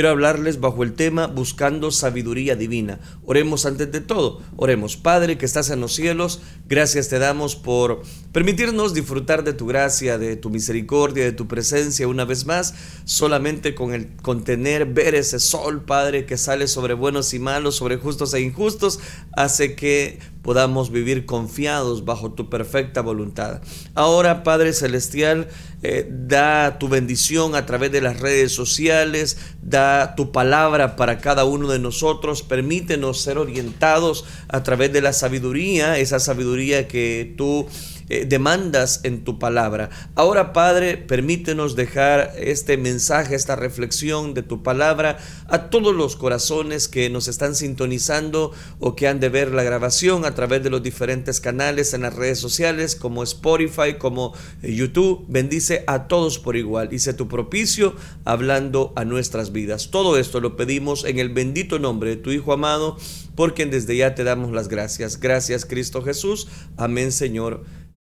quiero hablarles bajo el tema buscando sabiduría divina. Oremos antes de todo. Oremos, Padre que estás en los cielos, gracias te damos por permitirnos disfrutar de tu gracia, de tu misericordia, de tu presencia una vez más, solamente con el contener, ver ese sol, Padre, que sale sobre buenos y malos, sobre justos e injustos, hace que podamos vivir confiados bajo tu perfecta voluntad. Ahora, Padre Celestial, eh, da tu bendición a través de las redes sociales, da tu palabra para cada uno de nosotros, permítenos ser orientados a través de la sabiduría, esa sabiduría que tú eh, demandas en tu palabra. Ahora, Padre, permítenos dejar este mensaje, esta reflexión de tu palabra a todos los corazones que nos están sintonizando o que han de ver la grabación a través de los diferentes canales en las redes sociales como Spotify, como eh, YouTube. Bendice a todos por igual y sé tu propicio hablando a nuestras vidas. Todo esto lo pedimos en el bendito nombre de tu Hijo amado, porque desde ya te damos las gracias. Gracias, Cristo Jesús. Amén, Señor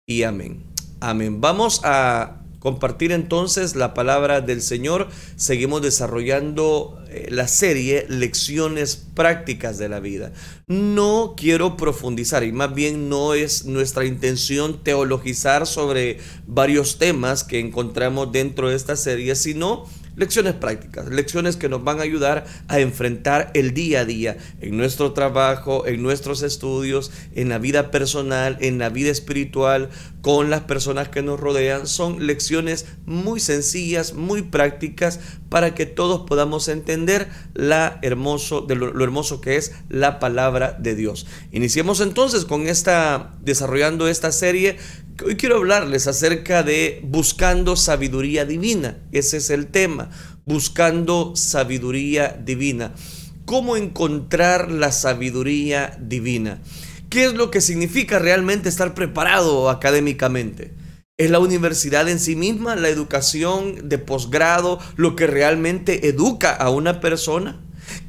y amén. Amén. Vamos a compartir entonces la palabra del Señor. Seguimos desarrollando eh, la serie Lecciones prácticas de la vida. No quiero profundizar y más bien no es nuestra intención teologizar sobre varios temas que encontramos dentro de esta serie, sino Lecciones prácticas, lecciones que nos van a ayudar a enfrentar el día a día en nuestro trabajo, en nuestros estudios, en la vida personal, en la vida espiritual, con las personas que nos rodean. Son lecciones muy sencillas, muy prácticas para que todos podamos entender lo, lo hermoso que es la palabra de Dios. Iniciemos entonces con esta, desarrollando esta serie Hoy quiero hablarles acerca de buscando sabiduría divina. Ese es el tema, buscando sabiduría divina. ¿Cómo encontrar la sabiduría divina? ¿Qué es lo que significa realmente estar preparado académicamente? ¿Es la universidad en sí misma, la educación de posgrado, lo que realmente educa a una persona?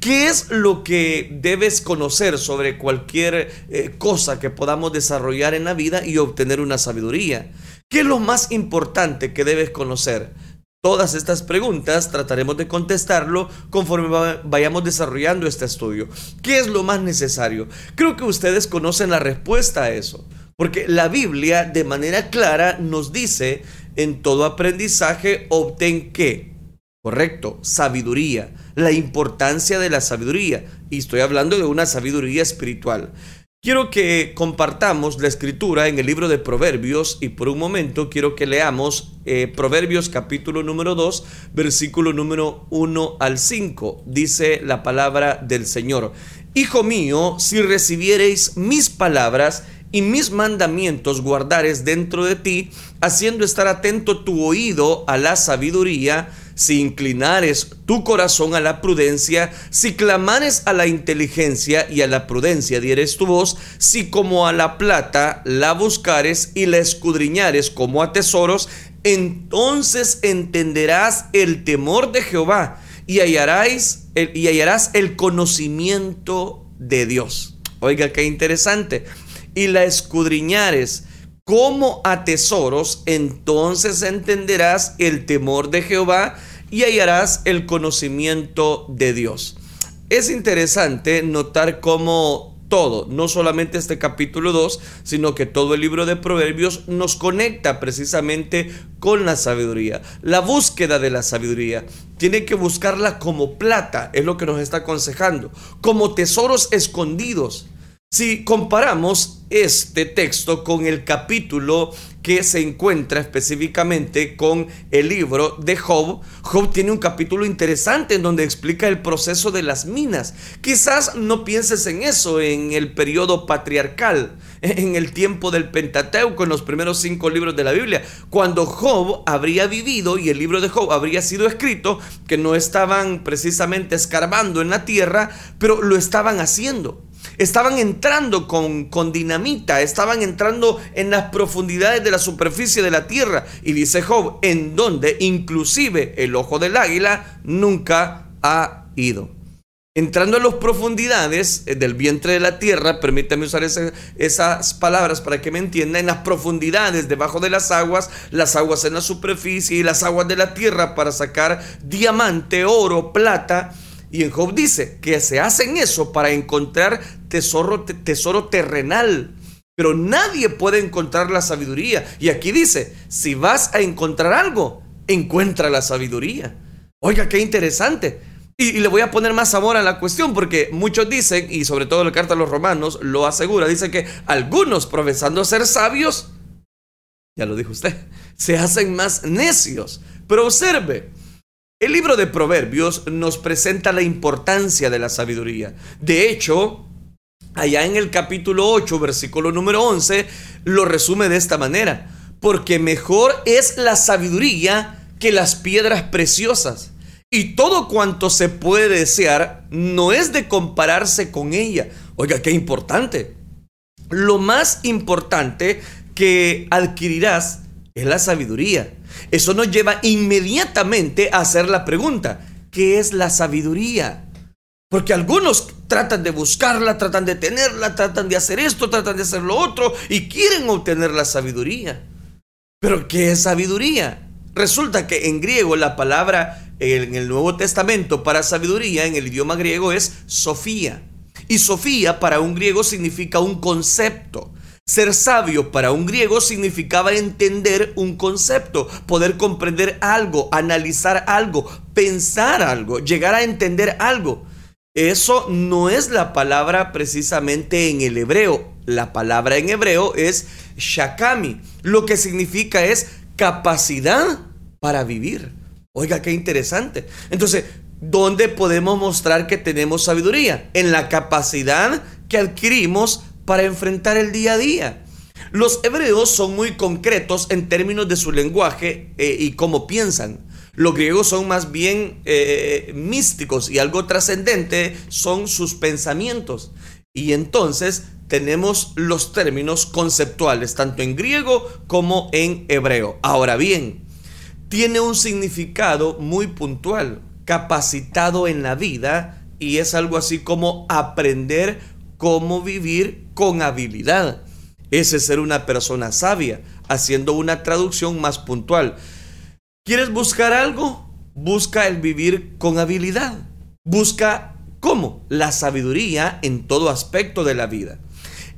¿Qué es lo que debes conocer sobre cualquier eh, cosa que podamos desarrollar en la vida y obtener una sabiduría? ¿Qué es lo más importante que debes conocer? Todas estas preguntas trataremos de contestarlo conforme vayamos desarrollando este estudio. ¿Qué es lo más necesario? Creo que ustedes conocen la respuesta a eso, porque la Biblia de manera clara nos dice, en todo aprendizaje obtén qué? Correcto, sabiduría, la importancia de la sabiduría. Y estoy hablando de una sabiduría espiritual. Quiero que compartamos la escritura en el libro de Proverbios y por un momento quiero que leamos eh, Proverbios capítulo número 2, versículo número 1 al 5. Dice la palabra del Señor. Hijo mío, si recibiereis mis palabras y mis mandamientos guardares dentro de ti, haciendo estar atento tu oído a la sabiduría, si inclinares tu corazón a la prudencia, si clamares a la inteligencia y a la prudencia dieres tu voz, si como a la plata la buscares y la escudriñares como a tesoros, entonces entenderás el temor de Jehová y hallarás el, y hallarás el conocimiento de Dios. Oiga, qué interesante. Y la escudriñares como a tesoros, entonces entenderás el temor de Jehová y hallarás el conocimiento de Dios. Es interesante notar cómo todo, no solamente este capítulo 2, sino que todo el libro de Proverbios nos conecta precisamente con la sabiduría. La búsqueda de la sabiduría tiene que buscarla como plata, es lo que nos está aconsejando, como tesoros escondidos. Si comparamos este texto con el capítulo que se encuentra específicamente con el libro de Job, Job tiene un capítulo interesante en donde explica el proceso de las minas. Quizás no pienses en eso en el periodo patriarcal, en el tiempo del Pentateuco, en los primeros cinco libros de la Biblia, cuando Job habría vivido y el libro de Job habría sido escrito, que no estaban precisamente escarbando en la tierra, pero lo estaban haciendo. Estaban entrando con, con dinamita, estaban entrando en las profundidades de la superficie de la tierra. Y dice Job, en donde inclusive el ojo del águila nunca ha ido. entrando a las profundidades eh, del vientre de la tierra, permítame usar esas palabras para que me entienda, en las profundidades debajo de las aguas, las aguas en la superficie y las aguas de la tierra para sacar diamante, oro, plata. Y en Job dice que se hacen eso para encontrar tesoro, tesoro terrenal. Pero nadie puede encontrar la sabiduría. Y aquí dice, si vas a encontrar algo, encuentra la sabiduría. Oiga, qué interesante. Y, le voy a poner más sabor a la cuestión porque muchos dicen, y sobre todo la carta a los romanos lo asegura, dice que algunos profesando ser sabios, ya lo dijo usted, se hacen más necios. Pero observe, el libro de Proverbios nos presenta la importancia de la sabiduría. De hecho, allá en el capítulo 8, versículo número 11, lo resume de esta manera. Porque mejor es la sabiduría que las piedras preciosas y todo cuanto se puede desear no es de compararse con ella. Oiga, qué importante. Lo más importante que adquirirás es la sabiduría. Eso nos lleva inmediatamente a hacer la pregunta, ¿qué es la sabiduría? Porque algunos tratan de buscarla, tratan de tenerla, tratan de hacer esto, tratan de hacer lo otro y quieren obtener la sabiduría. Pero ¿qué es sabiduría? Resulta que en griego la palabra en el Nuevo Testamento para sabiduría en el idioma griego es Sofía. Y Sofía para un griego significa un concepto. Ser sabio para un griego significaba entender un concepto, poder comprender algo, analizar algo, pensar algo, llegar a entender algo. Eso no es la palabra precisamente en el hebreo. La palabra en hebreo es shakami. Lo que significa es capacidad para vivir. Oiga, qué interesante. Entonces, ¿dónde podemos mostrar que tenemos sabiduría? En la capacidad que adquirimos para enfrentar el día a día. Los hebreos son muy concretos en términos de su lenguaje eh, y cómo piensan. Los griegos son más bien eh, místicos y algo trascendente son sus pensamientos. Y entonces tenemos los términos conceptuales, tanto en griego como en hebreo. Ahora bien, tiene un significado muy puntual, capacitado en la vida y es algo así como aprender cómo vivir con habilidad. Ese es ser una persona sabia, haciendo una traducción más puntual. ¿Quieres buscar algo? Busca el vivir con habilidad. Busca cómo? La sabiduría en todo aspecto de la vida.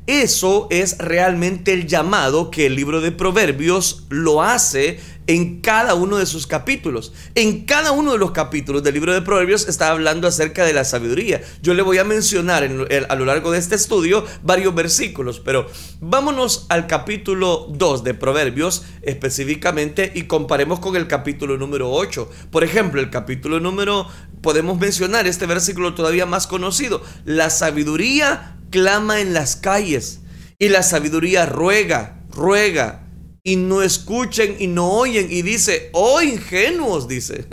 Eso es realmente el llamado que el libro de Proverbios lo hace en cada uno de sus capítulos. En cada uno de los capítulos del libro de Proverbios está hablando acerca de la sabiduría. Yo le voy a mencionar a lo largo de este estudio varios versículos, pero vámonos al capítulo 2 de Proverbios específicamente y comparemos con el capítulo número 8. Por ejemplo, el capítulo número, podemos mencionar este versículo todavía más conocido. La sabiduría clama en las calles y la sabiduría ruega, ruega y no escuchen y no oyen y dice, oh ingenuos, dice.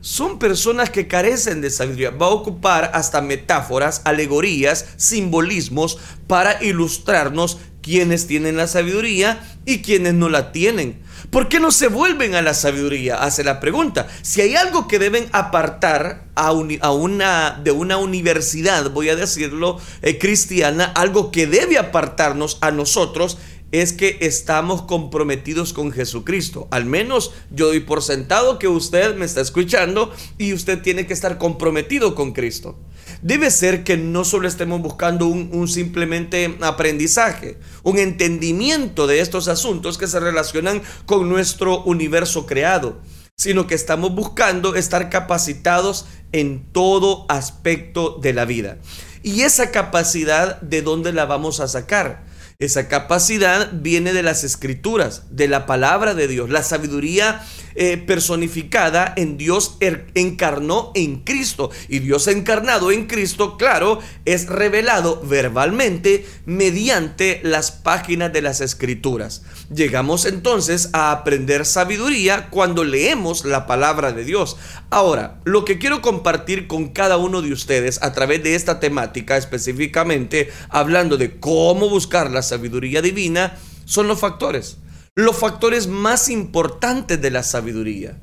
Son personas que carecen de sabiduría. Va a ocupar hasta metáforas, alegorías, simbolismos para ilustrarnos quienes tienen la sabiduría y quienes no la tienen. ¿Por qué no se vuelven a la sabiduría? Hace la pregunta. Si hay algo que deben apartar a, una, de una universidad, voy a decirlo, eh, cristiana, algo que debe apartarnos a nosotros, es que estamos comprometidos con Jesucristo. Al menos yo doy por sentado que usted me está escuchando y usted tiene que estar comprometido con Cristo debe ser que no solo estemos buscando un, simplemente aprendizaje, un entendimiento de estos asuntos que se relacionan con nuestro universo creado, sino que estamos buscando estar capacitados en todo aspecto de la vida. Y esa capacidad, ¿de dónde la vamos a sacar? Esa capacidad viene de las escrituras, de la palabra de Dios. La sabiduría eh, personificada en Dios er, encarnó en Cristo. Y Dios encarnado en Cristo, claro, es revelado verbalmente mediante las páginas de las escrituras. Llegamos entonces a aprender sabiduría cuando leemos la palabra de Dios. Ahora, lo que quiero compartir con cada uno de ustedes a través de esta temática específicamente, hablando de cómo buscar la sabiduría divina, son los factores los factores más importantes de la sabiduría.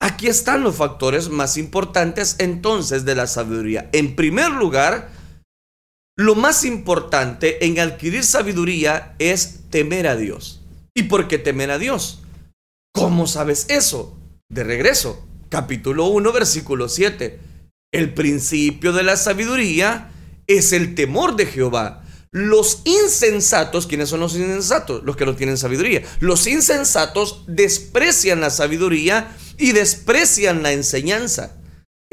Aquí están los factores más importantes entonces de la sabiduría. En primer lugar, lo más importante en adquirir sabiduría es temer a Dios. ¿Y por qué temer a Dios? ¿Cómo sabes eso? De regreso, capítulo 1, versículo 7. El principio de la sabiduría es el temor de Jehová. Los insensatos, ¿quiénes son los insensatos? Los que no tienen sabiduría. Los insensatos desprecian la sabiduría y desprecian la enseñanza.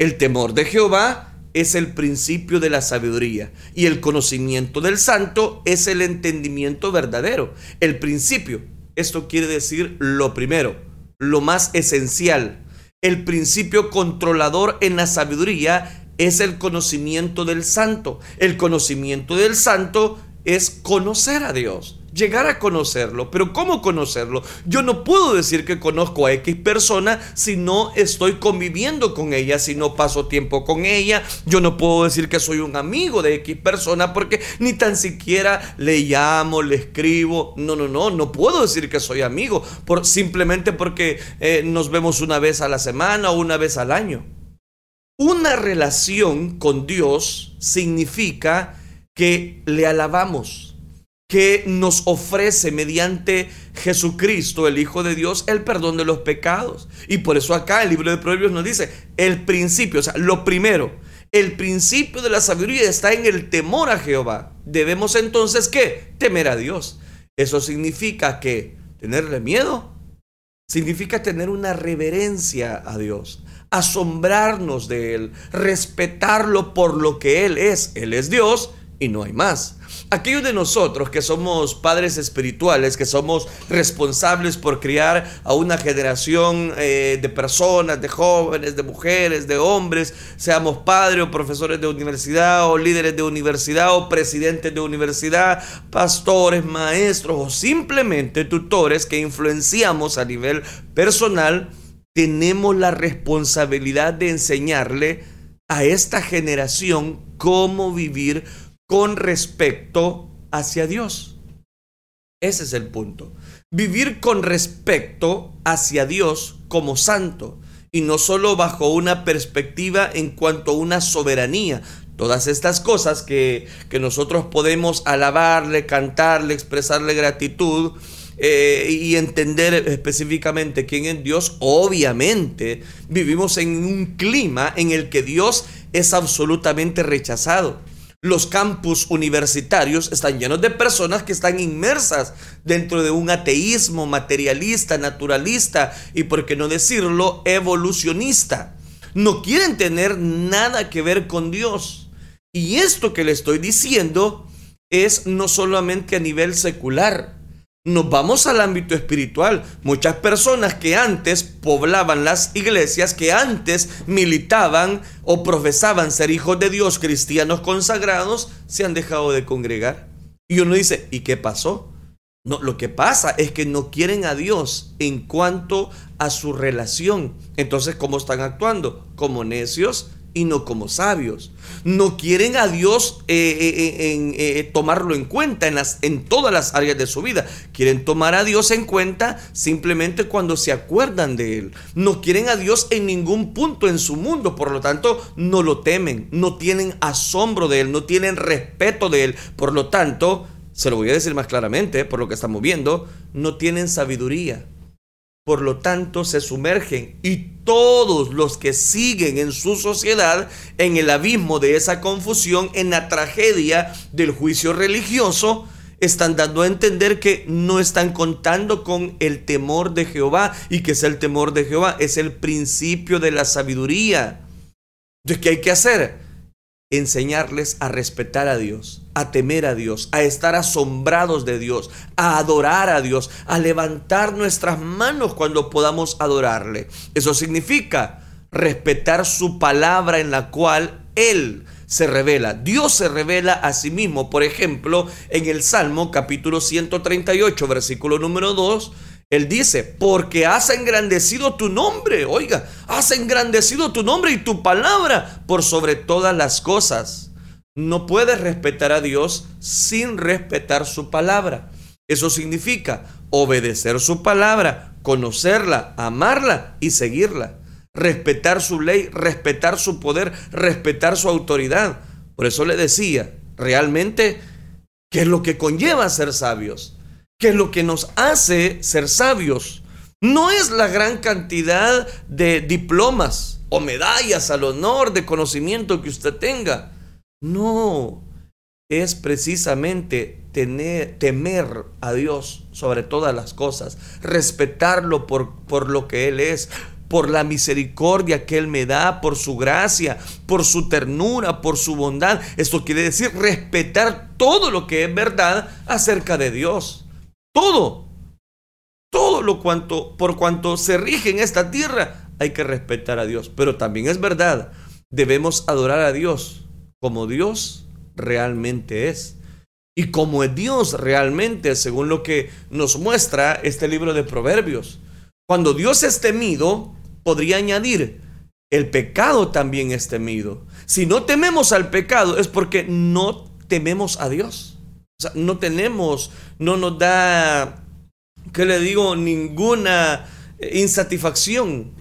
El temor de Jehová es el principio de la sabiduría y el conocimiento del santo es el entendimiento verdadero. El principio, esto quiere decir lo primero, lo más esencial. El principio controlador en la sabiduría es el conocimiento del santo. El conocimiento del santo es conocer a Dios, llegar a conocerlo. Pero ¿cómo conocerlo? Yo no puedo decir que conozco a X persona si no estoy conviviendo con ella, si no paso tiempo con ella. Yo no puedo decir que soy un amigo de X persona porque ni tan siquiera le llamo, le escribo. No, no, no, no puedo decir que soy amigo por, simplemente porque eh, nos vemos una vez a la semana o una vez al año. Una relación con Dios significa que le alabamos, que nos ofrece mediante Jesucristo, el Hijo de Dios, el perdón de los pecados. Y por eso acá el libro de Proverbios nos dice, el principio, o sea, lo primero, el principio de la sabiduría está en el temor a Jehová. Debemos entonces, ¿qué? Temer a Dios. Eso significa que tenerle miedo significa tener una reverencia a Dios asombrarnos de Él, respetarlo por lo que Él es. Él es Dios y no hay más. Aquellos de nosotros que somos padres espirituales, que somos responsables por criar a una generación eh, de personas, de jóvenes, de mujeres, de hombres, seamos padres o profesores de universidad o líderes de universidad o presidentes de universidad, pastores, maestros o simplemente tutores que influenciamos a nivel personal, tenemos la responsabilidad de enseñarle a esta generación cómo vivir con respecto hacia Dios. Ese es el punto. Vivir con respecto hacia Dios como santo y no solo bajo una perspectiva en cuanto a una soberanía. Todas estas cosas que, que nosotros podemos alabarle, cantarle, expresarle gratitud, eh, y entender específicamente quién es Dios, obviamente vivimos en un clima en el que Dios es absolutamente rechazado. Los campus universitarios están llenos de personas que están inmersas dentro de un ateísmo materialista, naturalista y, por qué no decirlo, evolucionista. No quieren tener nada que ver con Dios. Y esto que le estoy diciendo es no solamente a nivel secular, nos vamos al ámbito espiritual. Muchas personas que antes poblaban las iglesias, que antes militaban o profesaban ser hijos de Dios, cristianos consagrados, se han dejado de congregar. Y uno dice, ¿y qué pasó? No, lo que pasa es que no quieren a Dios en cuanto a su relación. Entonces, ¿cómo están actuando? Como necios y no como sabios. No quieren a Dios eh, eh, eh, tomarlo en cuenta en, las, en todas las áreas de su vida. Quieren tomar a Dios en cuenta simplemente cuando se acuerdan de Él. No quieren a Dios en ningún punto en su mundo. Por lo tanto, no lo temen. No tienen asombro de Él. No tienen respeto de Él. Por lo tanto, se lo voy a decir más claramente por lo que estamos viendo, no tienen sabiduría por lo tanto, se sumergen y todos los que siguen en su sociedad en el abismo de esa confusión, en la tragedia del juicio religioso, están dando a entender que no están contando con el temor de Jehová y que es el temor de Jehová, es el principio de la sabiduría. Entonces, ¿qué hay que hacer? Enseñarles a respetar a Dios, a temer a Dios, a estar asombrados de Dios, a adorar a Dios, a levantar nuestras manos cuando podamos adorarle. Eso significa respetar su palabra en la cual Él se revela. Dios se revela a sí mismo. Por ejemplo, en el Salmo capítulo 138, versículo número 2, él dice, porque has engrandecido tu nombre, oiga, has engrandecido tu nombre y tu palabra por sobre todas las cosas. No puedes respetar a Dios sin respetar su palabra. Eso significa obedecer su palabra, conocerla, amarla y seguirla. respetar su ley, respetar su poder, respetar su autoridad. Por eso le decía, realmente, ¿qué es lo que conlleva ser sabios? ¿Qué es lo que nos hace ser sabios? No es la gran cantidad de diplomas o medallas al honor de conocimiento que usted tenga. No, es precisamente tener, temer a Dios sobre todas las cosas, respetarlo por, por lo que Él es, por la misericordia que Él me da, por su gracia, por su ternura, por su bondad. Esto quiere decir respetar todo lo que es verdad acerca de Dios. Todo. Todo lo cuanto, por cuanto se rige en esta tierra, hay que respetar a Dios. Pero también es verdad, debemos adorar a Dios como Dios realmente es. Y como es Dios realmente, según lo que nos muestra este libro de Proverbios. Cuando Dios es temido, podría añadir, el pecado también es temido. Si no tememos al pecado es porque no tememos a Dios. No tenemos, no nos da, ¿qué le digo? Ninguna insatisfacción.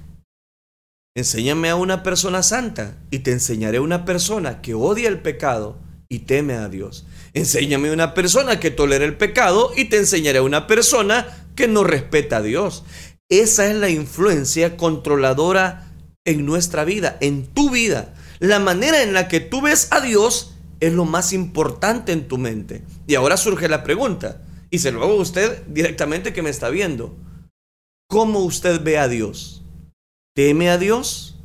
Enséñame a una persona santa y te enseñaré a una persona que odia el pecado y teme a Dios. Enséñame a una persona que tolera el pecado y te enseñaré a una persona que no respeta a Dios. Esa es la influencia controladora en nuestra vida, en tu vida. La manera en la que tú ves a Dios es lo más importante en tu mente. Y ahora surge la pregunta, y se lo hago a usted directamente que me está viendo. ¿Cómo usted ve a Dios? ¿Teme a Dios?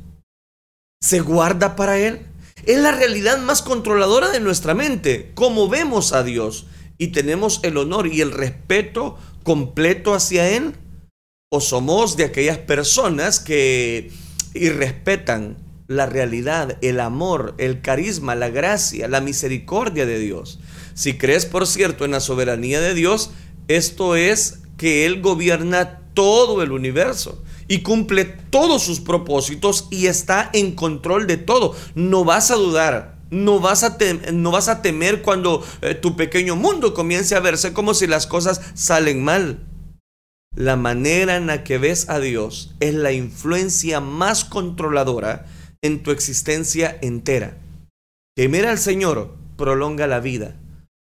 ¿Se guarda para Él? Es la realidad más controladora de nuestra mente, cómo vemos a Dios y tenemos el honor y el respeto completo hacia Él o somos de aquellas personas que irrespetan la realidad, el amor, el carisma, la gracia, la misericordia de Dios. Si crees, por cierto, en la soberanía de Dios, esto es que Él gobierna todo el universo y cumple todos sus propósitos y está en control de todo. No vas a dudar, no vas a, no vas a temer cuando eh, tu pequeño mundo comience a verse como si las cosas salen mal. La manera en la que ves a Dios es la influencia más controladora en tu existencia entera. Temer al Señor prolonga la vida.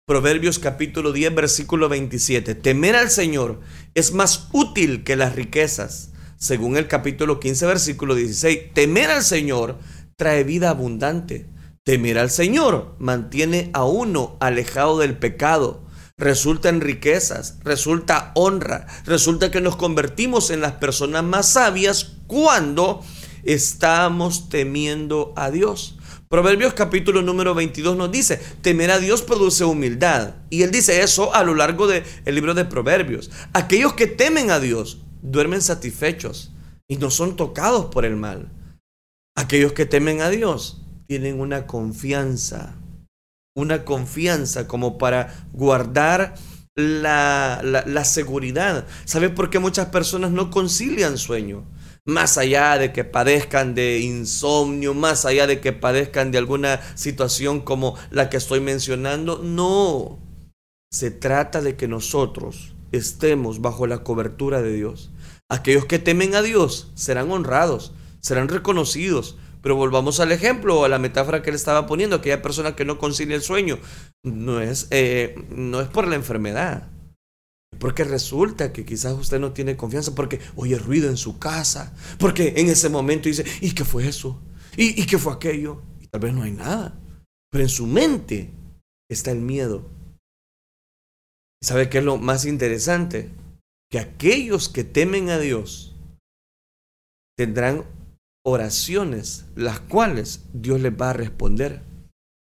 Proverbios capítulo 10 versículo 27. Temer al Señor es más útil que las riquezas. Según el capítulo 15 versículo 16. Temer al Señor trae vida abundante. Temer al Señor mantiene a uno alejado del pecado resulta en riquezas, resulta honra, resulta que nos convertimos en las personas más sabias cuando estamos temiendo a Dios. Proverbios capítulo número 22 nos dice, temer a Dios produce humildad. Y él dice eso a lo largo del libro de Proverbios. Aquellos que temen a Dios duermen satisfechos y no son tocados por el mal. Aquellos que temen a Dios tienen una confianza una confianza como para guardar la, la, seguridad. ¿Sabe por qué muchas personas no concilian sueño? Más allá de que padezcan de insomnio, más allá de que padezcan de alguna situación como la que estoy mencionando, no. Se trata de que nosotros estemos bajo la cobertura de Dios. Aquellos que temen a Dios serán honrados, serán reconocidos, pero volvamos al ejemplo o a la metáfora que él estaba poniendo, aquella persona que no concilia el sueño, no es, eh, no es por la enfermedad. Porque resulta que quizás usted no tiene confianza porque oye ruido en su casa. Porque en ese momento dice, ¿y qué fue eso? ¿Y, qué fue aquello? Y tal vez no hay nada. Pero en su mente está el miedo. ¿Sabe qué es lo más interesante? Que aquellos que temen a Dios tendrán oraciones, las cuales Dios les va a responder.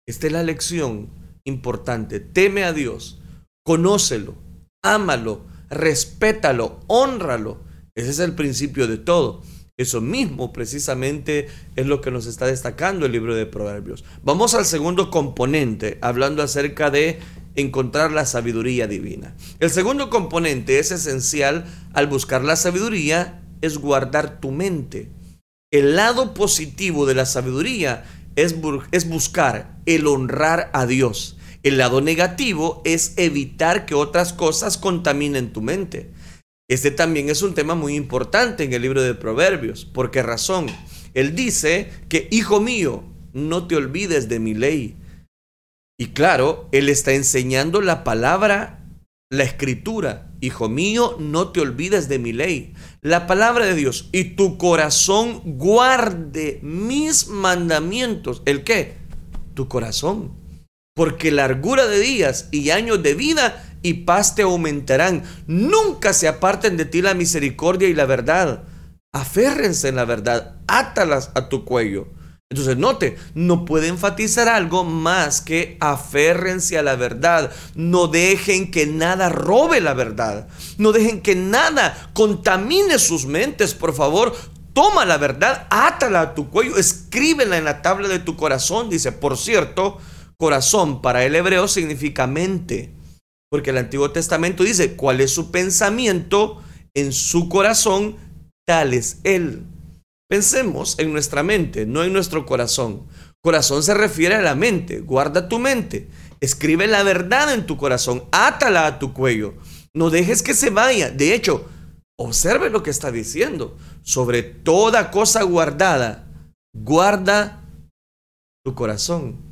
Esta es la lección importante. Teme a Dios, conócelo, ámalo, respétalo, honralo. Ese es el principio de todo. Eso mismo precisamente es lo que nos está destacando el libro de Proverbios. Vamos al segundo componente, hablando acerca de encontrar la sabiduría divina. El segundo componente es esencial al buscar la sabiduría, es guardar tu mente. El lado positivo de la sabiduría es, es buscar el honrar a Dios. El lado negativo es evitar que otras cosas contaminen tu mente. Este también es un tema muy importante en el libro de Proverbios. ¿Por qué razón? Él dice que, hijo mío, no te olvides de mi ley. Y claro, él está enseñando la palabra, la escritura. Hijo mío, no te olvides de mi ley. La palabra de Dios. Y tu corazón guarde mis mandamientos. ¿El qué? Tu corazón. Porque largura de días y años de vida y paz te aumentarán. Nunca se aparten de ti la misericordia y la verdad. Aférrense en la verdad. Átalas a tu cuello entonces, note, no puede enfatizar algo más que aférrense a la verdad. No dejen que nada robe la verdad. No dejen que nada contamine sus mentes, por favor. Toma la verdad, átala a tu cuello, escríbela en la tabla de tu corazón. Dice, por cierto, corazón para el hebreo significa mente. Porque el Antiguo Testamento dice, ¿cuál es su pensamiento? En su corazón, tal es él. Pensemos en nuestra mente, no en nuestro corazón. Corazón se refiere a la mente. Guarda tu mente. Escribe la verdad en tu corazón. Átala a tu cuello. No dejes que se vaya. De hecho, observe lo que está diciendo. Sobre toda cosa guardada, guarda tu corazón.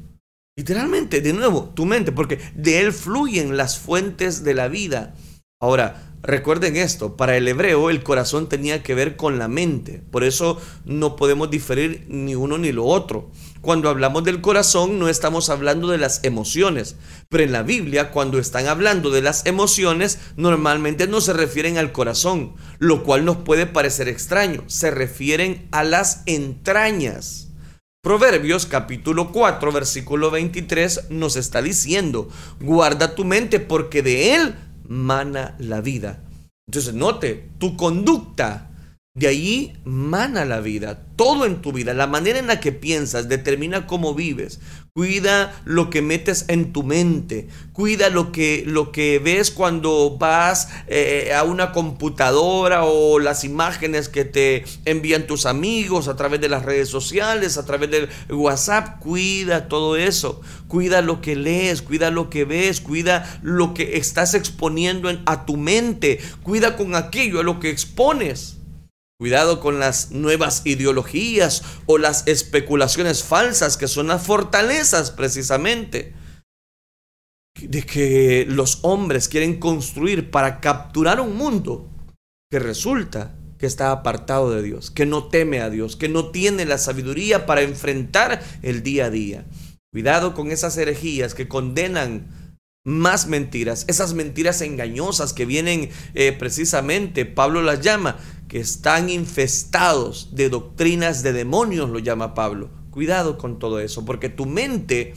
Literalmente, de nuevo, tu mente, porque de él fluyen las fuentes de la vida. Ahora, Recuerden esto, para el hebreo el corazón tenía que ver con la mente, por eso no podemos diferir ni uno ni lo otro. Cuando hablamos del corazón no estamos hablando de las emociones, pero en la Biblia cuando están hablando de las emociones normalmente no se refieren al corazón, lo cual nos puede parecer extraño, se refieren a las entrañas. Proverbios capítulo 4 versículo 23 nos está diciendo, guarda tu mente porque de él mana la vida. Entonces, note, tu conducta de ahí mana la vida, todo en tu vida, la manera en la que piensas determina cómo vives. Cuida lo que metes en tu mente, cuida lo que, lo que ves cuando vas eh, a una computadora o las imágenes que te envían tus amigos a través de las redes sociales, a través del WhatsApp. Cuida todo eso, cuida lo que lees, cuida lo que ves, cuida lo que estás exponiendo a tu mente, cuida con aquello a lo que expones. Cuidado con las nuevas ideologías o las especulaciones falsas que son las fortalezas precisamente de que los hombres quieren construir para capturar un mundo que resulta que está apartado de Dios, que no teme a Dios, que no tiene la sabiduría para enfrentar el día a día. Cuidado con esas herejías que condenan más mentiras, esas mentiras engañosas que vienen eh, precisamente, Pablo las llama, que están infestados de doctrinas de demonios, lo llama Pablo. Cuidado con todo eso, porque tu mente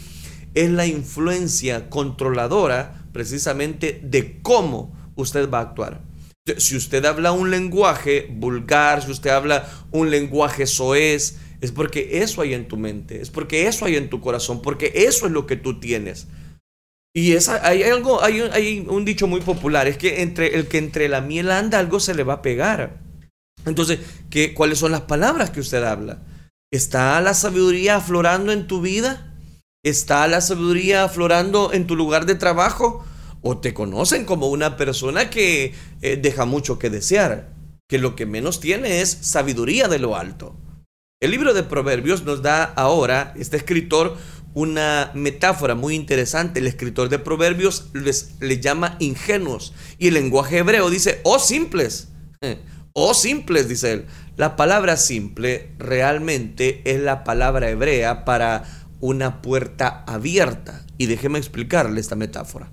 es la influencia controladora precisamente de cómo usted va a actuar. Si usted habla un lenguaje vulgar, si usted habla un lenguaje soez, es porque eso hay en tu mente, es porque eso hay en tu corazón, porque eso es lo que tú tienes. Y esa, hay algo, hay, hay un dicho muy popular, es que entre el que entre la miel anda algo se le va a pegar. Entonces, ¿qué, ¿cuáles son las palabras que usted habla? ¿Está la sabiduría aflorando en tu vida? ¿Está la sabiduría aflorando en tu lugar de trabajo? ¿O te conocen como una persona que eh, deja mucho que desear? Que lo que menos tiene es sabiduría de lo alto. El libro de Proverbios nos da ahora, este escritor, una metáfora muy interesante. El escritor de Proverbios les, les llama ingenuos. Y el lenguaje hebreo dice, oh simples o simples, dice él. La palabra simple realmente es la palabra hebrea para una puerta abierta. Y déjeme explicarle esta metáfora.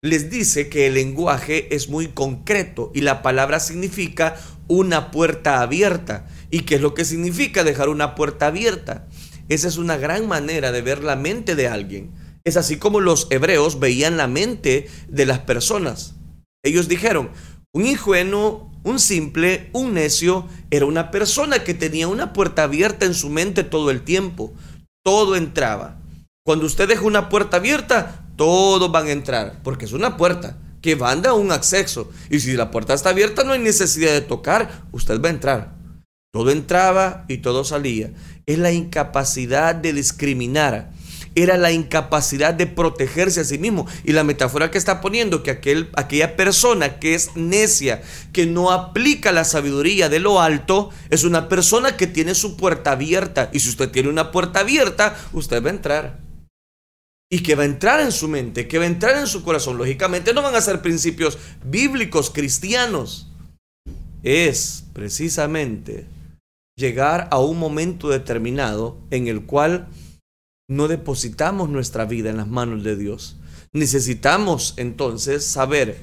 Les dice que el lenguaje es muy concreto y la palabra significa una puerta abierta. ¿Y qué es lo que significa dejar una puerta abierta? Esa es una gran manera de ver la mente de alguien. Es así como los hebreos veían la mente de las personas. Ellos dijeron, un ingenuo un simple, un necio, era una persona que tenía una puerta abierta en su mente todo el tiempo. Todo entraba. Cuando usted deja una puerta abierta, todos van a entrar, porque es una puerta que va a un acceso. Y si la puerta está abierta, no hay necesidad de tocar, usted va a entrar. Todo entraba y todo salía. Es la incapacidad de discriminar era la incapacidad de protegerse a sí mismo. Y la metáfora que está poniendo, que aquel, aquella persona que es necia, que no aplica la sabiduría de lo alto, es una persona que tiene su puerta abierta. Y si usted tiene una puerta abierta, usted va a entrar. Y que va a entrar en su mente, que va a entrar en su corazón. Lógicamente no van a ser principios bíblicos, cristianos. Es precisamente llegar a un momento determinado en el cual no depositamos nuestra vida en las manos de Dios. Necesitamos entonces saber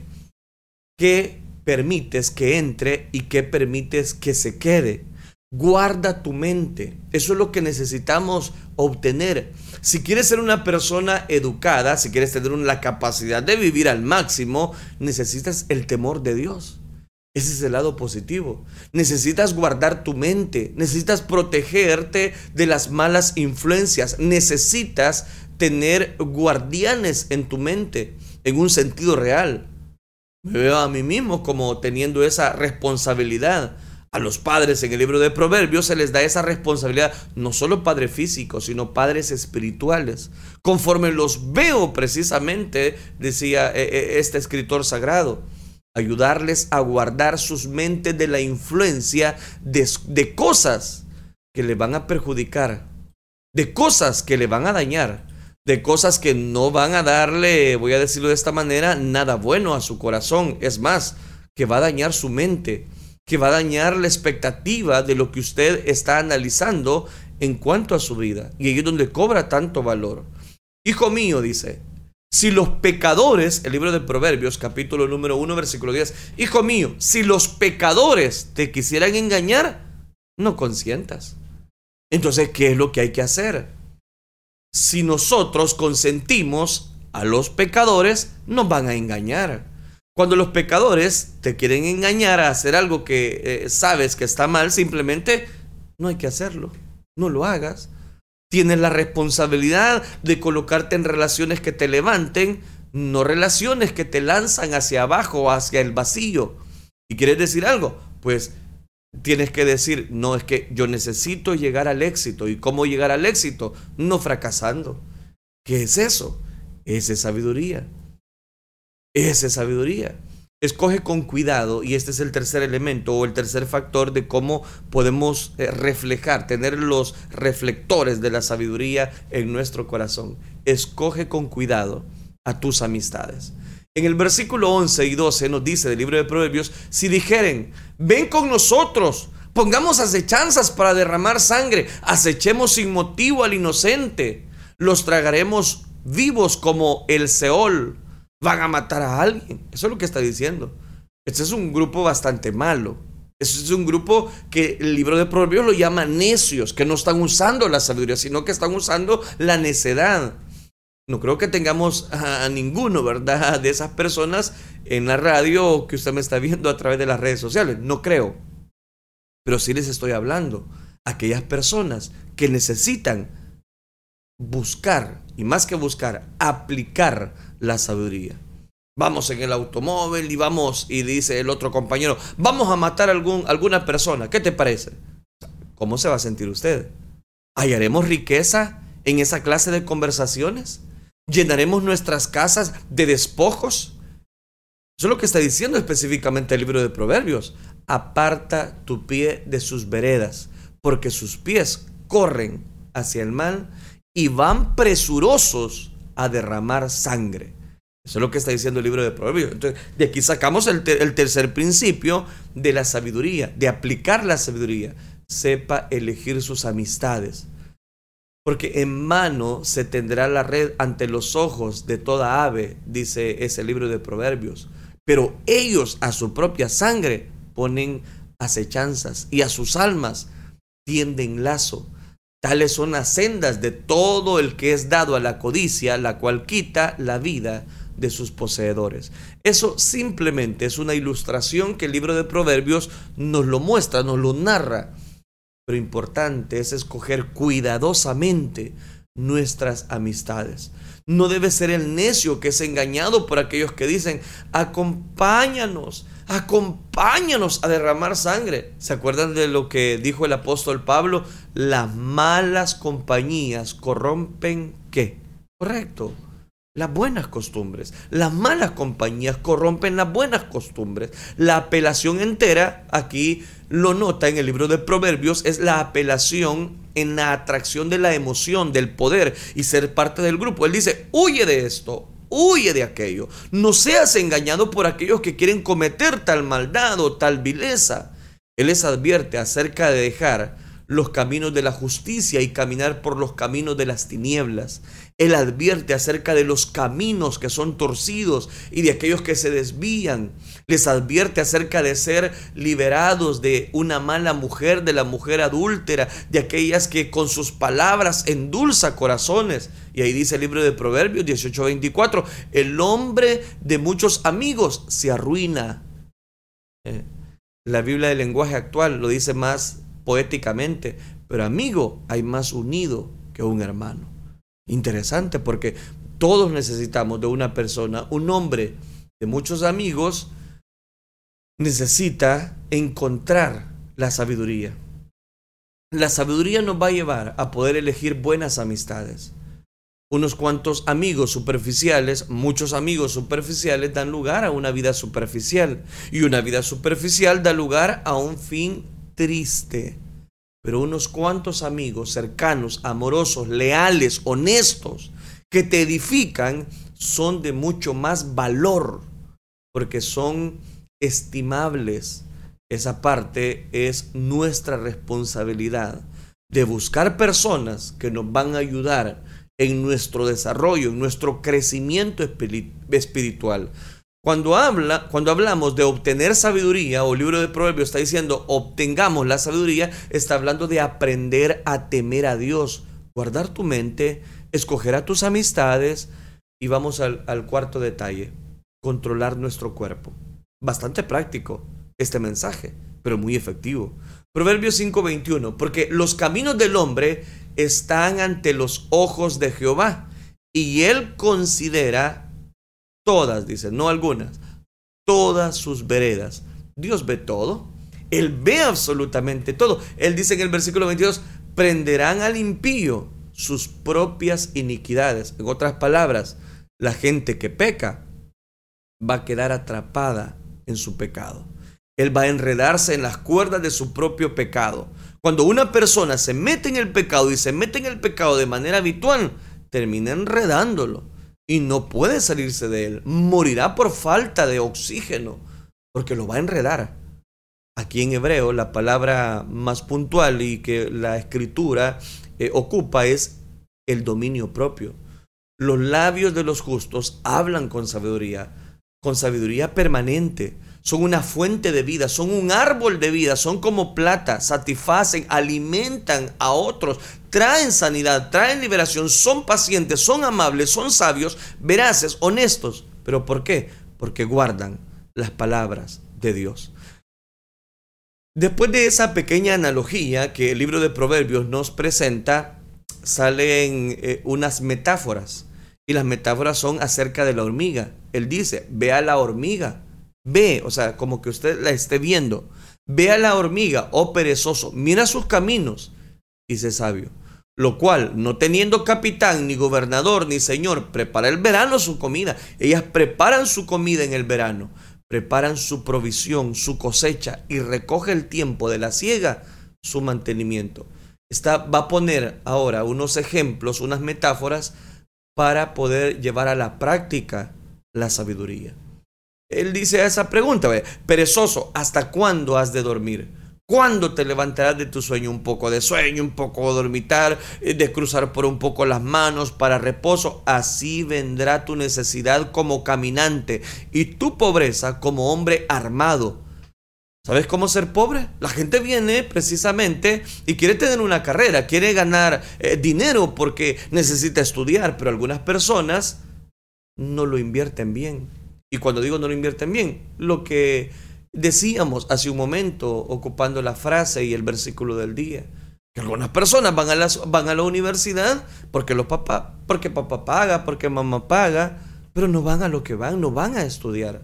qué permites que entre y qué permites que se quede. Guarda tu mente. Eso es lo que necesitamos obtener. Si quieres ser una persona educada, si quieres tener la capacidad de vivir al máximo, necesitas el temor de Dios. Ese es el lado positivo. Necesitas guardar tu mente, necesitas protegerte de las malas influencias, necesitas tener guardianes en tu mente, en un sentido real. Me veo a mí mismo como teniendo esa responsabilidad. A los padres en el libro de Proverbios se les da esa responsabilidad, no solo padres físicos, sino padres espirituales. Conforme los veo precisamente, decía eh, eh, este escritor sagrado ayudarles a guardar sus mentes de la influencia de, cosas que le van a perjudicar, de cosas que le van a dañar, de cosas que no van a darle, voy a decirlo de esta manera, nada bueno a su corazón. Es más, que va a dañar su mente, que va a dañar la expectativa de lo que usted está analizando en cuanto a su vida. Y ahí es donde cobra tanto valor. Hijo mío, dice, si los pecadores, el libro de Proverbios, capítulo número 1, versículo 10, hijo mío, si los pecadores te quisieran engañar, no consientas. Entonces, ¿qué es lo que hay que hacer? Si nosotros consentimos a los pecadores, nos van a engañar. Cuando los pecadores te quieren engañar a hacer algo que eh, sabes que está mal, simplemente no hay que hacerlo. No lo hagas. Tienes la responsabilidad de colocarte en relaciones que te levanten, no relaciones que te lanzan hacia abajo hacia el vacío. ¿Y quieres decir algo? Pues tienes que decir, no, es que yo necesito llegar al éxito. ¿Y cómo llegar al éxito? No fracasando. ¿Qué es eso? Esa es sabiduría. Esa es sabiduría. Escoge con cuidado, y este es el tercer elemento o el tercer factor de cómo podemos eh, reflejar, tener los reflectores de la sabiduría en nuestro corazón. Escoge con cuidado a tus amistades. En el versículo 11 y 12 nos dice del libro de Proverbios, si dijeren, ven con nosotros, pongamos acechanzas para derramar sangre, acechemos sin motivo al inocente, los tragaremos vivos como el Seol van a matar a alguien. Eso es lo que está diciendo. Este es un grupo bastante malo. Este es un grupo que el libro de Proverbios lo llama necios, que no están usando la sabiduría, sino que están usando la necedad. No creo que tengamos a, ninguno, ¿verdad? De esas personas en la radio que usted me está viendo a través de las redes sociales. No creo. Pero sí les estoy hablando. Aquellas personas que necesitan buscar, y más que buscar, aplicar la sabiduría. Vamos en el automóvil y vamos, y dice el otro compañero, vamos a matar a algún, alguna persona. ¿Qué te parece? ¿Cómo se va a sentir usted? ¿Hallaremos riqueza en esa clase de conversaciones? ¿Llenaremos nuestras casas de despojos? Eso es lo que está diciendo específicamente el libro de Proverbios. Aparta tu pie de sus veredas, porque sus pies corren hacia el mal y van presurosos a derramar sangre. Eso es lo que está diciendo el libro de Proverbios. De aquí sacamos el, el, tercer principio de la sabiduría, de aplicar la sabiduría. Sepa elegir sus amistades. Porque en mano se tendrá la red ante los ojos de toda ave, dice ese libro de Proverbios. Pero ellos a su propia sangre ponen acechanzas y a sus almas tienden lazo. Tales son las sendas de todo el que es dado a la codicia, la cual quita la vida de sus poseedores. Eso simplemente es una ilustración que el libro de Proverbios nos lo muestra, nos lo narra. Pero importante es escoger cuidadosamente nuestras amistades. No debe ser el necio que es engañado por aquellos que dicen, acompáñanos, acompáñanos a derramar sangre. ¿Se acuerdan de lo que dijo el apóstol Pablo? Las malas compañías corrompen qué? Correcto. Las buenas costumbres. Las malas compañías corrompen las buenas costumbres. La apelación entera, aquí lo nota en el libro de Proverbios, es la apelación en la atracción de la emoción, del poder y ser parte del grupo. Él dice, huye de esto, huye de aquello. No seas engañado por aquellos que quieren cometer tal maldad o tal vileza. Él les advierte acerca de dejar los caminos de la justicia y caminar por los caminos de las tinieblas. Él advierte acerca de los caminos que son torcidos y de aquellos que se desvían. Les advierte acerca de ser liberados de una mala mujer, de la mujer adúltera, de aquellas que con sus palabras endulza corazones. Y ahí dice el libro de Proverbios 18:24, el hombre de muchos amigos se arruina. Eh, la Biblia del lenguaje actual lo dice más poéticamente, pero amigo hay más unido que un hermano. Interesante porque todos necesitamos de una persona, un hombre de muchos amigos necesita encontrar la sabiduría. La sabiduría nos va a llevar a poder elegir buenas amistades. Unos cuantos amigos superficiales, muchos amigos superficiales dan lugar a una vida superficial y una vida superficial da lugar a un fin triste pero unos cuantos amigos cercanos, amorosos, leales, honestos, que te edifican, son de mucho más valor, porque son estimables. Esa parte es nuestra responsabilidad de buscar personas que nos van a ayudar en nuestro desarrollo, en nuestro crecimiento espiritual. Cuando, habla, cuando hablamos de obtener sabiduría, o el libro de Proverbios está diciendo obtengamos la sabiduría, está hablando de aprender a temer a Dios, guardar tu mente, escoger a tus amistades y vamos al, al cuarto detalle, controlar nuestro cuerpo. Bastante práctico este mensaje, pero muy efectivo. Proverbios 5:21, porque los caminos del hombre están ante los ojos de Jehová y él considera todas, dice, no algunas, todas sus veredas. Dios ve todo. Él ve absolutamente todo. Él dice en el versículo 22, prenderán al impío sus propias iniquidades. En otras palabras, la gente que peca va a quedar atrapada en su pecado. Él va a enredarse en las cuerdas de su propio pecado. Cuando una persona se mete en el pecado y se mete en el pecado de manera habitual, termina enredándolo y no puede salirse de él. Morirá por falta de oxígeno, porque lo va a enredar. Aquí en hebreo la palabra más puntual y que la escritura eh, ocupa es el dominio propio. Los labios de los justos hablan con sabiduría, con sabiduría permanente son una fuente de vida, son un árbol de vida, son como plata, satisfacen, alimentan a otros, traen sanidad, traen liberación, son pacientes, son amables, son sabios, veraces, honestos. ¿Pero por qué? Porque guardan las palabras de Dios. Después de esa pequeña analogía que el libro de Proverbios nos presenta, salen eh, unas metáforas. Y las metáforas son acerca de la hormiga. Él dice, ve a la hormiga Ve, o sea, como que usted la esté viendo. Ve a la hormiga, oh perezoso, mira sus caminos, dice sabio. Lo cual, no teniendo capitán, ni gobernador, ni señor, prepara el verano su comida. Ellas preparan su comida en el verano, preparan su provisión, su cosecha y recoge el tiempo de la siega, su mantenimiento. Está, va a poner ahora unos ejemplos, unas metáforas para poder llevar a la práctica la sabiduría. Él dice esa pregunta, perezoso, ¿hasta cuándo has de dormir? ¿Cuándo te levantarás de tu sueño? Un poco de sueño, un poco de dormitar, eh, de cruzar por un poco las manos para reposo. Así vendrá tu necesidad como caminante y tu pobreza como hombre armado. ¿Sabes cómo ser pobre? La gente viene precisamente y quiere tener una carrera, quiere ganar eh, dinero porque necesita estudiar, pero algunas personas no lo invierten bien y cuando digo no lo invierten bien, lo que decíamos hace un momento, ocupando la frase y el versículo del día. Que algunas personas van a, la, van a la universidad porque los papás, porque papá paga, porque mamá paga, pero no van a lo que van, no van a estudiar.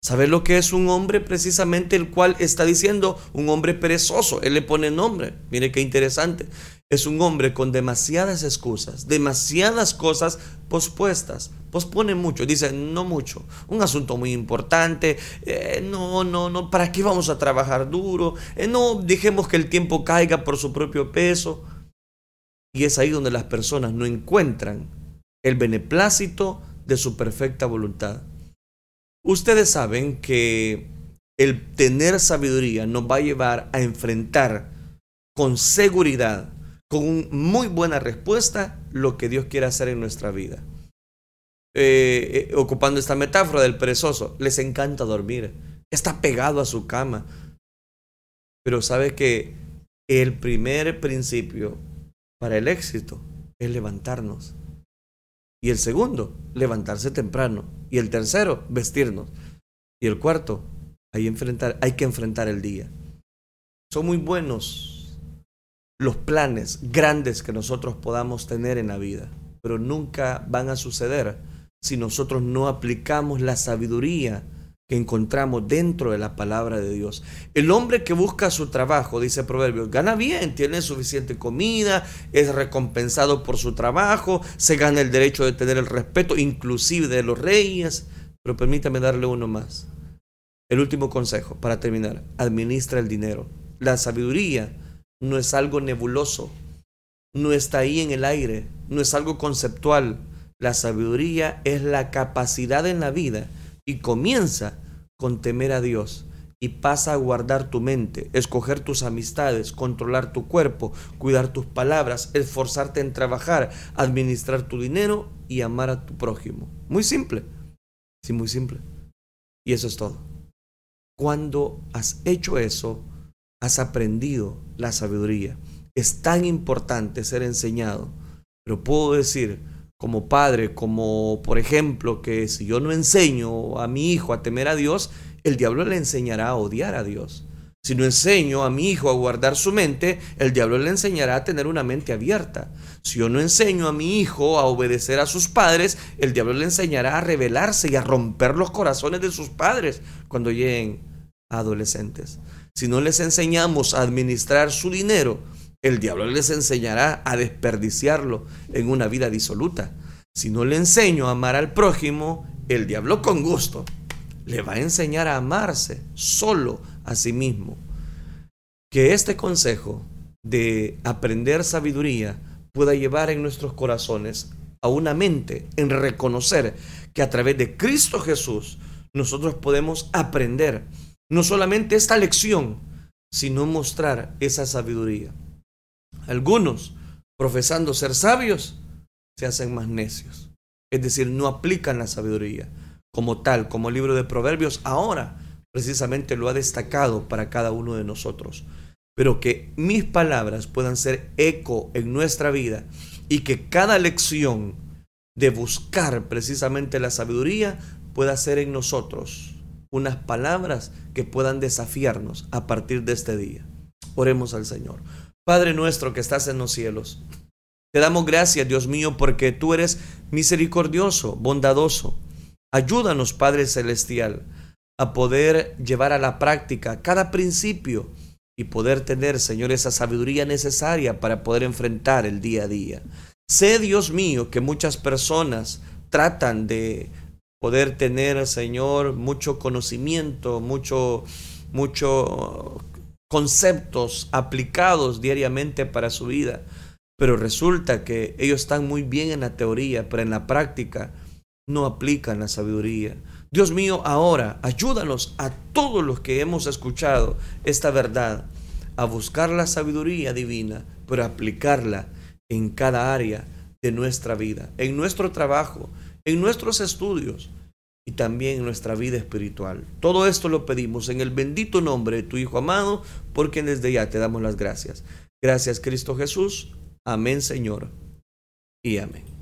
¿Sabes lo que es un hombre precisamente el cual está diciendo un hombre perezoso? Él le pone nombre. Mire qué interesante. Es un hombre con demasiadas excusas, demasiadas cosas pospuestas. Pospone mucho, dice no mucho, un asunto muy importante, eh, no, no, no, ¿para qué vamos a trabajar duro? Eh, no dejemos que el tiempo caiga por su propio peso. Y es ahí donde las personas no encuentran el beneplácito de su perfecta voluntad. Ustedes saben que el tener sabiduría nos va a llevar a enfrentar con seguridad con muy buena respuesta lo que Dios quiere hacer en nuestra vida. Eh, eh, ocupando esta metáfora del perezoso, les encanta dormir, está pegado a su cama, pero sabe que el primer principio para el éxito es levantarnos. Y el segundo, levantarse temprano. Y el tercero, vestirnos. Y el cuarto, hay, que enfrentar el día. Son muy buenos los planes grandes que nosotros podamos tener en la vida, pero nunca van a suceder si nosotros no aplicamos la sabiduría que encontramos dentro de la palabra de Dios. El hombre que busca su trabajo, dice Proverbios, gana bien, tiene suficiente comida, es recompensado por su trabajo, se gana el derecho de tener el respeto, inclusive de los reyes. Pero permítame darle uno más. El último consejo para terminar, administra el dinero. La sabiduría no es algo nebuloso, no está ahí en el aire, no es algo conceptual. La sabiduría es la capacidad en la vida y comienza con temer a Dios y pasa a guardar tu mente, escoger tus amistades, controlar tu cuerpo, cuidar tus palabras, esforzarte en trabajar, administrar tu dinero y amar a tu prójimo. Muy simple, sí, muy simple. Y eso es todo. Cuando has hecho eso, has aprendido la sabiduría. Es tan importante ser enseñado, pero puedo decir como padre, como por ejemplo, que si yo no enseño a mi hijo a temer a Dios, el diablo le enseñará a odiar a Dios. Si no enseño a mi hijo a guardar su mente, el diablo le enseñará a tener una mente abierta. Si yo no enseño a mi hijo a obedecer a sus padres, el diablo le enseñará a rebelarse y a romper los corazones de sus padres cuando lleguen a adolescentes. Si no les enseñamos a administrar su dinero, el diablo les enseñará a desperdiciarlo en una vida disoluta. Si no le enseño a amar al prójimo, el diablo con gusto le va a enseñar a amarse solo a sí mismo. Que este consejo de aprender sabiduría pueda llevar en nuestros corazones a una mente en reconocer que a través de Cristo Jesús nosotros podemos aprender no solamente esta lección, sino mostrar esa sabiduría. Algunos, profesando ser sabios, se hacen más necios. Es decir, no aplican la sabiduría como tal, como el libro de Proverbios ahora precisamente lo ha destacado para cada uno de nosotros. Pero que mis palabras puedan ser eco en nuestra vida y que cada lección de buscar precisamente la sabiduría pueda ser en nosotros unas palabras que puedan desafiarnos a partir de este día. Oremos al Señor. Padre nuestro que estás en los cielos, te damos gracias, Dios mío, porque tú eres misericordioso, bondadoso. Ayúdanos, Padre Celestial, a poder llevar a la práctica cada principio y poder tener, Señor, esa sabiduría necesaria para poder enfrentar el día a día. Sé, Dios mío, que muchas personas tratan de poder tener, Señor, mucho conocimiento, mucho, mucho conceptos aplicados diariamente para su vida. Pero resulta que ellos están muy bien en la teoría, pero en la práctica no aplican la sabiduría. Dios mío, ahora ayúdanos a todos los que hemos escuchado esta verdad a buscar la sabiduría divina, pero aplicarla en cada área de nuestra vida, en nuestro trabajo, en nuestros estudios y también en nuestra vida espiritual. Todo esto lo pedimos en el bendito nombre de tu Hijo amado, porque desde ya te damos las gracias. Gracias Cristo Jesús. Amén Señor. Y amén.